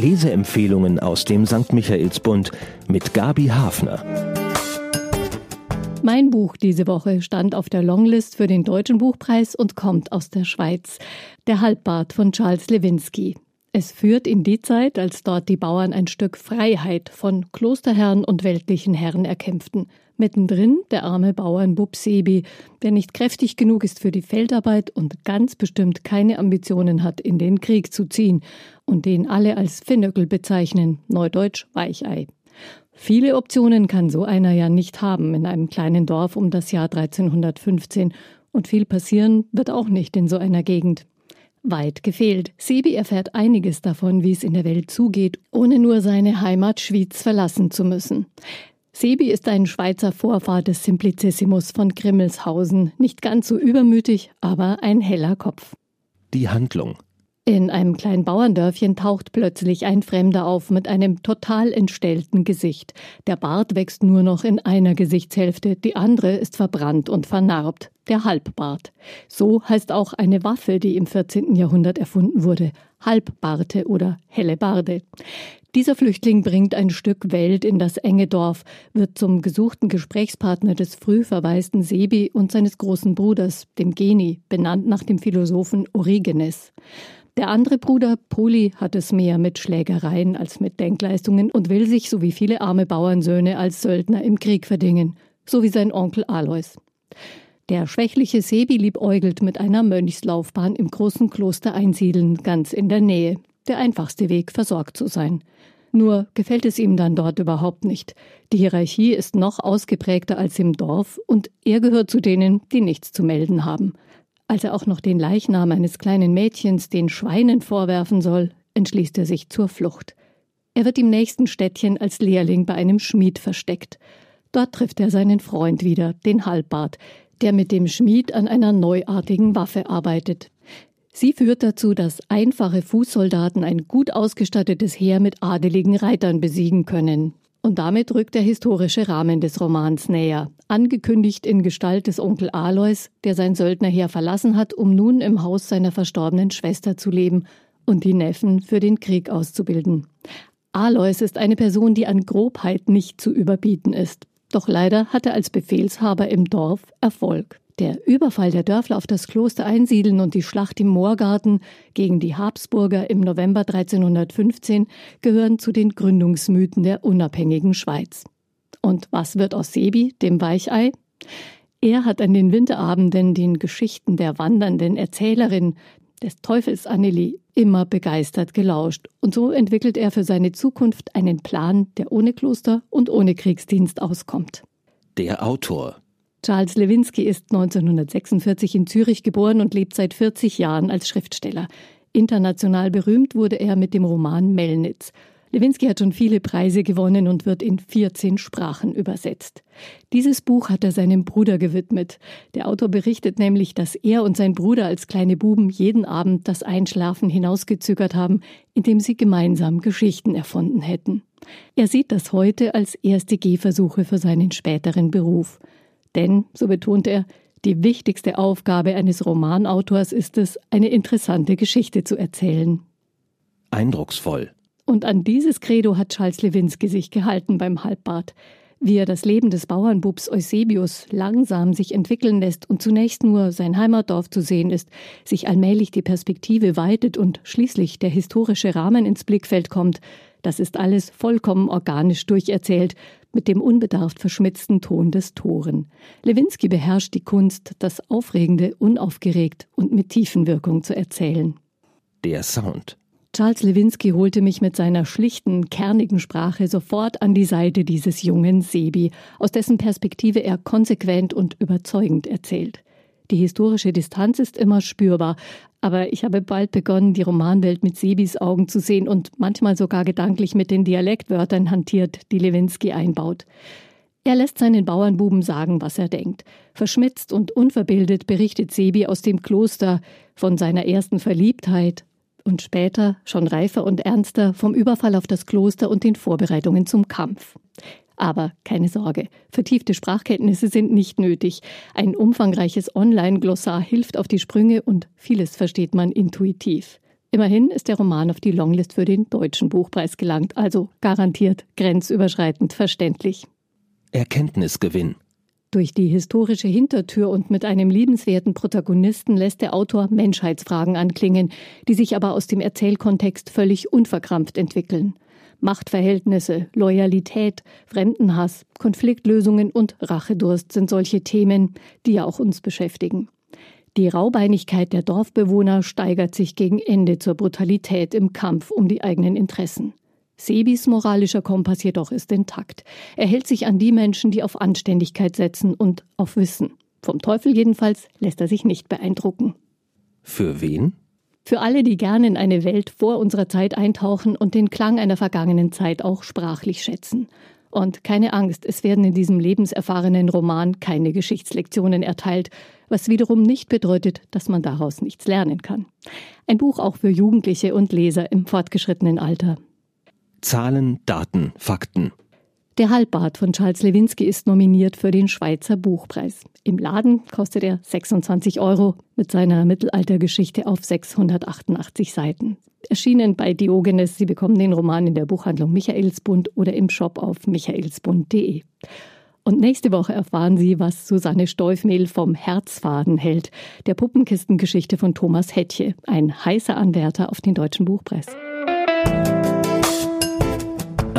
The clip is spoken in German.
Leseempfehlungen aus dem St. Michaelsbund mit Gabi Hafner. Mein Buch diese Woche stand auf der Longlist für den Deutschen Buchpreis und kommt aus der Schweiz. Der Halbbart von Charles Lewinsky. Es führt in die Zeit, als dort die Bauern ein Stück Freiheit von Klosterherren und weltlichen Herren erkämpften. Mittendrin der arme Bauernbub Sebi, der nicht kräftig genug ist für die Feldarbeit und ganz bestimmt keine Ambitionen hat, in den Krieg zu ziehen und den alle als Finnöckel bezeichnen, neudeutsch Weichei. Viele Optionen kann so einer ja nicht haben in einem kleinen Dorf um das Jahr 1315 und viel passieren wird auch nicht in so einer Gegend. Weit gefehlt. Sebi erfährt einiges davon, wie es in der Welt zugeht, ohne nur seine Heimat Schwyz verlassen zu müssen. Sebi ist ein Schweizer Vorfahr des Simplicissimus von Grimmelshausen, nicht ganz so übermütig, aber ein heller Kopf. Die Handlung. In einem kleinen Bauerndörfchen taucht plötzlich ein Fremder auf mit einem total entstellten Gesicht. Der Bart wächst nur noch in einer Gesichtshälfte, die andere ist verbrannt und vernarbt, der Halbbart. So heißt auch eine Waffe, die im 14. Jahrhundert erfunden wurde, Halbbarte oder Hellebarde. Dieser Flüchtling bringt ein Stück Welt in das enge Dorf, wird zum gesuchten Gesprächspartner des früh verwaisten Sebi und seines großen Bruders, dem Geni, benannt nach dem Philosophen Origenes. Der andere Bruder, Poli, hat es mehr mit Schlägereien als mit Denkleistungen und will sich, so wie viele arme Bauernsöhne, als Söldner im Krieg verdingen, so wie sein Onkel Alois. Der schwächliche Sebi liebäugelt mit einer Mönchslaufbahn im großen Kloster einsiedeln, ganz in der Nähe. Der einfachste Weg, versorgt zu sein. Nur gefällt es ihm dann dort überhaupt nicht. Die Hierarchie ist noch ausgeprägter als im Dorf und er gehört zu denen, die nichts zu melden haben. Als er auch noch den Leichnam eines kleinen Mädchens den Schweinen vorwerfen soll, entschließt er sich zur Flucht. Er wird im nächsten Städtchen als Lehrling bei einem Schmied versteckt. Dort trifft er seinen Freund wieder, den Halbbart, der mit dem Schmied an einer neuartigen Waffe arbeitet. Sie führt dazu, dass einfache Fußsoldaten ein gut ausgestattetes Heer mit adeligen Reitern besiegen können. Und damit rückt der historische Rahmen des Romans näher, angekündigt in Gestalt des Onkel Alois, der sein Söldnerheer verlassen hat, um nun im Haus seiner verstorbenen Schwester zu leben und die Neffen für den Krieg auszubilden. Alois ist eine Person, die an Grobheit nicht zu überbieten ist. Doch leider hat er als Befehlshaber im Dorf Erfolg. Der Überfall der Dörfler auf das Kloster Einsiedeln und die Schlacht im Moorgarten gegen die Habsburger im November 1315 gehören zu den Gründungsmythen der unabhängigen Schweiz. Und was wird aus Sebi, dem Weichei? Er hat an den Winterabenden den Geschichten der wandernden Erzählerin des Teufels Anneli immer begeistert gelauscht. Und so entwickelt er für seine Zukunft einen Plan, der ohne Kloster und ohne Kriegsdienst auskommt. Der Autor Charles Lewinsky ist 1946 in Zürich geboren und lebt seit 40 Jahren als Schriftsteller. International berühmt wurde er mit dem Roman Melnitz. Lewinsky hat schon viele Preise gewonnen und wird in 14 Sprachen übersetzt. Dieses Buch hat er seinem Bruder gewidmet. Der Autor berichtet nämlich, dass er und sein Bruder als kleine Buben jeden Abend das Einschlafen hinausgezögert haben, indem sie gemeinsam Geschichten erfunden hätten. Er sieht das heute als erste Gehversuche für seinen späteren Beruf. Denn, so betont er, die wichtigste Aufgabe eines Romanautors ist es, eine interessante Geschichte zu erzählen. Eindrucksvoll. Und an dieses Credo hat Charles Lewinsky sich gehalten beim Halbbart. Wie er das Leben des Bauernbubs Eusebius langsam sich entwickeln lässt und zunächst nur sein Heimatdorf zu sehen ist, sich allmählich die Perspektive weitet und schließlich der historische Rahmen ins Blickfeld kommt, das ist alles vollkommen organisch durcherzählt, mit dem unbedarft verschmitzten Ton des Toren. Lewinsky beherrscht die Kunst, das Aufregende unaufgeregt und mit Tiefenwirkung zu erzählen. Der Sound. Charles Lewinsky holte mich mit seiner schlichten, kernigen Sprache sofort an die Seite dieses jungen Sebi, aus dessen Perspektive er konsequent und überzeugend erzählt. Die historische Distanz ist immer spürbar, aber ich habe bald begonnen, die Romanwelt mit Sebis Augen zu sehen und manchmal sogar gedanklich mit den Dialektwörtern hantiert, die Lewinsky einbaut. Er lässt seinen Bauernbuben sagen, was er denkt. Verschmitzt und unverbildet berichtet Sebi aus dem Kloster von seiner ersten Verliebtheit und später, schon reifer und ernster, vom Überfall auf das Kloster und den Vorbereitungen zum Kampf. Aber keine Sorge, vertiefte Sprachkenntnisse sind nicht nötig. Ein umfangreiches Online-Glossar hilft auf die Sprünge und vieles versteht man intuitiv. Immerhin ist der Roman auf die Longlist für den Deutschen Buchpreis gelangt, also garantiert grenzüberschreitend verständlich. Erkenntnisgewinn. Durch die historische Hintertür und mit einem liebenswerten Protagonisten lässt der Autor Menschheitsfragen anklingen, die sich aber aus dem Erzählkontext völlig unverkrampft entwickeln. Machtverhältnisse, Loyalität, Fremdenhass, Konfliktlösungen und Rachedurst sind solche Themen, die ja auch uns beschäftigen. Die Raubeinigkeit der Dorfbewohner steigert sich gegen Ende zur Brutalität im Kampf um die eigenen Interessen. Sebis moralischer Kompass jedoch ist intakt. Er hält sich an die Menschen, die auf Anständigkeit setzen und auf Wissen. Vom Teufel jedenfalls lässt er sich nicht beeindrucken. Für wen? Für alle, die gerne in eine Welt vor unserer Zeit eintauchen und den Klang einer vergangenen Zeit auch sprachlich schätzen. Und keine Angst, es werden in diesem lebenserfahrenen Roman keine Geschichtslektionen erteilt, was wiederum nicht bedeutet, dass man daraus nichts lernen kann. Ein Buch auch für Jugendliche und Leser im fortgeschrittenen Alter. Zahlen, Daten, Fakten. Der Halbbart von Charles Lewinsky ist nominiert für den Schweizer Buchpreis. Im Laden kostet er 26 Euro mit seiner Mittelaltergeschichte auf 688 Seiten. Erschienen bei Diogenes. Sie bekommen den Roman in der Buchhandlung Michaelsbund oder im Shop auf michaelsbund.de. Und nächste Woche erfahren Sie, was Susanne Steufmehl vom Herzfaden hält, der Puppenkistengeschichte von Thomas Hettche, ein heißer Anwärter auf den Deutschen Buchpreis.